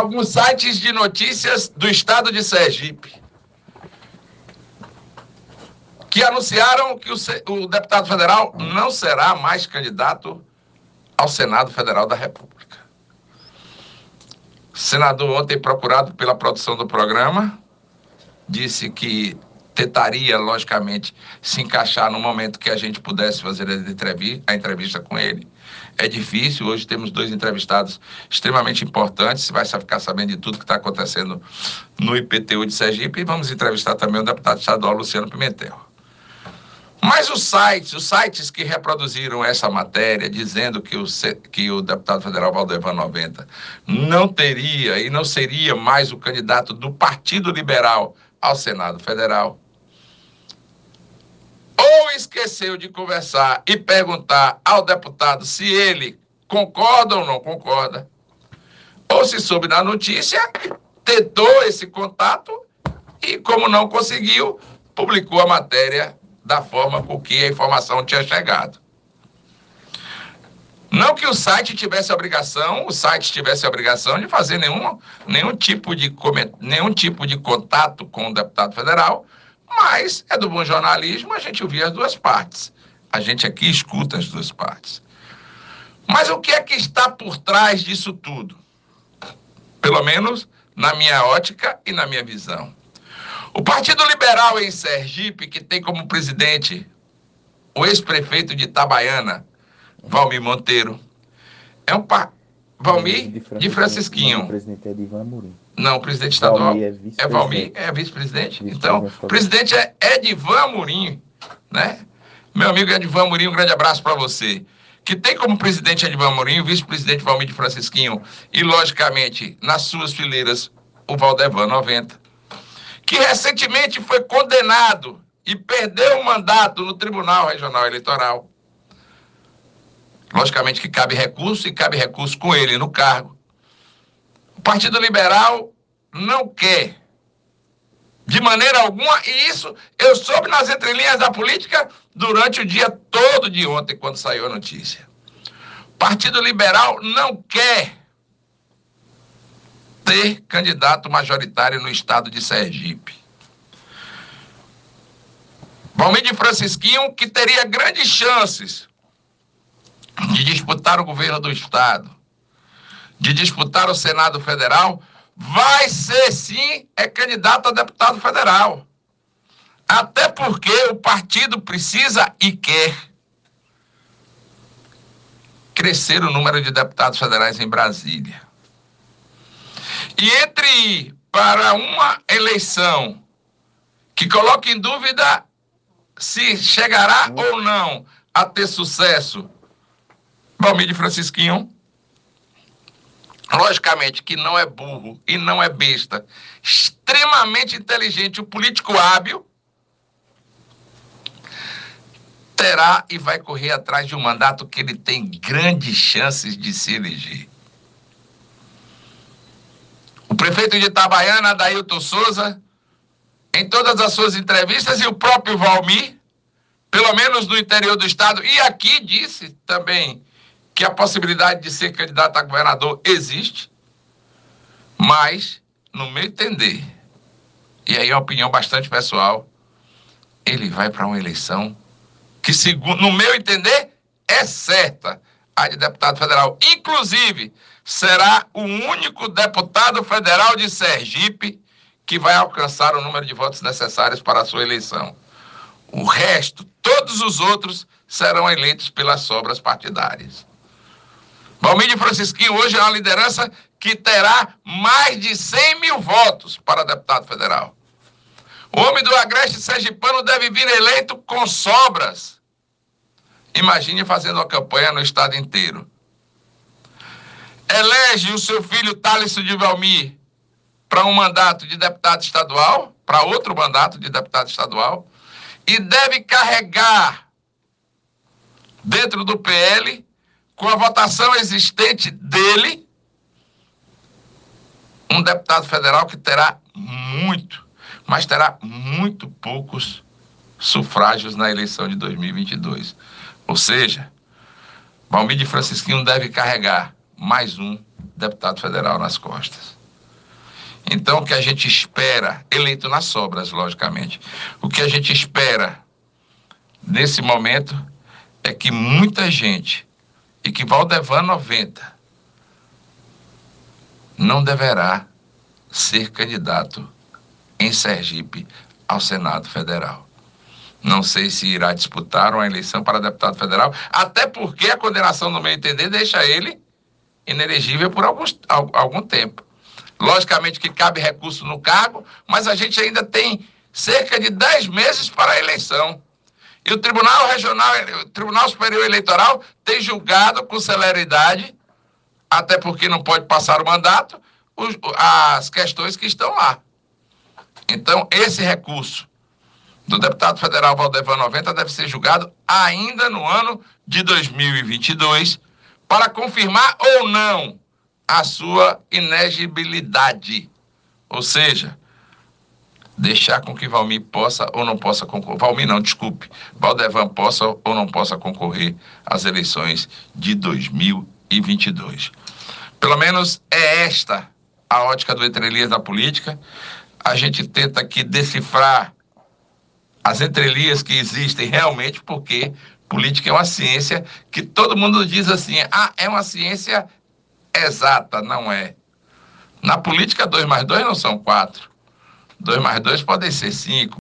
alguns sites de notícias do estado de Sergipe que anunciaram que o, o deputado federal não será mais candidato ao Senado Federal da República. Senador, ontem procurado pela produção do programa, disse que tentaria, logicamente, se encaixar no momento que a gente pudesse fazer a entrevista, com ele. É difícil, hoje temos dois entrevistados extremamente importantes, você vai ficar sabendo de tudo que está acontecendo no IPTU de Sergipe e vamos entrevistar também o deputado estadual Luciano Pimentel. Mas os sites, os sites que reproduziram essa matéria, dizendo que o, que o deputado federal Valdevan 90 não teria e não seria mais o candidato do Partido Liberal ao Senado Federal, esqueceu de conversar e perguntar ao deputado se ele concorda ou não concorda, ou se soube na notícia, tentou esse contato e, como não conseguiu, publicou a matéria da forma com que a informação tinha chegado. Não que o site tivesse obrigação, o site tivesse obrigação de fazer nenhum, nenhum, tipo de, nenhum tipo de contato com o deputado federal, mas é do bom jornalismo a gente ouvir as duas partes. A gente aqui escuta as duas partes. Mas o que é que está por trás disso tudo? Pelo menos na minha ótica e na minha visão. O Partido Liberal em Sergipe, que tem como presidente o ex-prefeito de Itabaiana, Valmir Monteiro, é um par... Valmir de, Francisquinho. Presidente. Não, o presidente estadual Valmir é, é Valmir, é vice-presidente. Vice então, o presidente é Edivan Murim, né? Meu amigo Edivan Murim, um grande abraço para você. Que tem como presidente Edivan Murim, o vice-presidente Valmir de Francisquinho e, logicamente, nas suas fileiras, o Valdevan 90 que recentemente foi condenado e perdeu o mandato no Tribunal Regional Eleitoral. Logicamente que cabe recurso e cabe recurso com ele no cargo. O Partido Liberal não quer, de maneira alguma, e isso eu soube nas entrelinhas da política durante o dia todo de ontem, quando saiu a notícia. O Partido Liberal não quer ter candidato majoritário no estado de Sergipe. Valmir de Francisquinho, que teria grandes chances de disputar o governo do estado, de disputar o Senado Federal, vai ser sim é candidato a deputado federal. Até porque o partido precisa e quer crescer o número de deputados federais em Brasília. E entre ir para uma eleição que coloque em dúvida se chegará ou não a ter sucesso Valmir de Francisquinho, logicamente que não é burro e não é besta, extremamente inteligente, o político hábil, terá e vai correr atrás de um mandato que ele tem grandes chances de se eleger. O prefeito de Itabaiana, Dailton Souza, em todas as suas entrevistas, e o próprio Valmir, pelo menos no interior do estado, e aqui disse também que a possibilidade de ser candidato a governador existe, mas, no meu entender, e aí é uma opinião bastante pessoal, ele vai para uma eleição que, segundo, no meu entender, é certa a de deputado federal. Inclusive, será o único deputado federal de Sergipe que vai alcançar o número de votos necessários para a sua eleição. O resto, todos os outros, serão eleitos pelas sobras partidárias. Valmir Francisquinho hoje é uma liderança que terá mais de 100 mil votos para deputado federal. O homem do Agreste Sergipano deve vir eleito com sobras Imagine fazendo uma campanha no estado inteiro. Elege o seu filho Thales de Valmir para um mandato de deputado estadual, para outro mandato de deputado estadual, e deve carregar dentro do PL, com a votação existente dele, um deputado federal que terá muito, mas terá muito poucos sufrágios na eleição de 2022. Ou seja, Valmir de Francisquinho deve carregar mais um deputado federal nas costas. Então, o que a gente espera, eleito nas sobras, logicamente, o que a gente espera nesse momento é que muita gente, e que Valdevan 90, não deverá ser candidato em Sergipe ao Senado Federal. Não sei se irá disputar uma eleição para deputado federal, até porque a condenação, no meu entender, deixa ele inelegível por alguns, algum tempo. Logicamente que cabe recurso no cargo, mas a gente ainda tem cerca de 10 meses para a eleição. E o Tribunal Regional, o Tribunal Superior Eleitoral tem julgado com celeridade, até porque não pode passar o mandato, os, as questões que estão lá. Então, esse recurso do deputado federal Valdevan 90 deve ser julgado ainda no ano de 2022 para confirmar ou não a sua inegibilidade. Ou seja, deixar com que Valmir possa ou não possa concorrer. Valmir não, desculpe. Valdevan possa ou não possa concorrer às eleições de 2022. Pelo menos é esta a ótica do Entre Elias da política. A gente tenta aqui decifrar as entrelinhas que existem realmente, porque política é uma ciência que todo mundo diz assim, ah, é uma ciência exata, não é. Na política, dois mais dois não são quatro. Dois mais dois podem ser cinco.